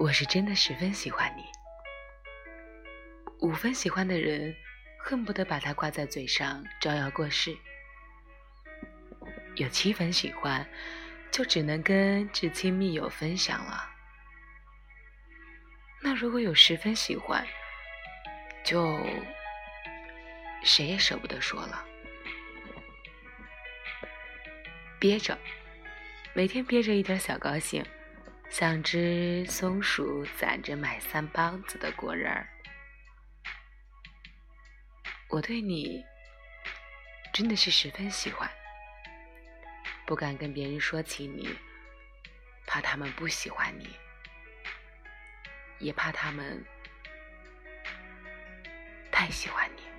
我是真的十分喜欢你。五分喜欢的人，恨不得把它挂在嘴上，招摇过市。有七分喜欢，就只能跟至亲密友分享了。那如果有十分喜欢，就谁也舍不得说了，憋着，每天憋着一点小高兴，像只松鼠攒着买三帮子的果仁儿。我对你真的是十分喜欢。不敢跟别人说起你，怕他们不喜欢你，也怕他们太喜欢你。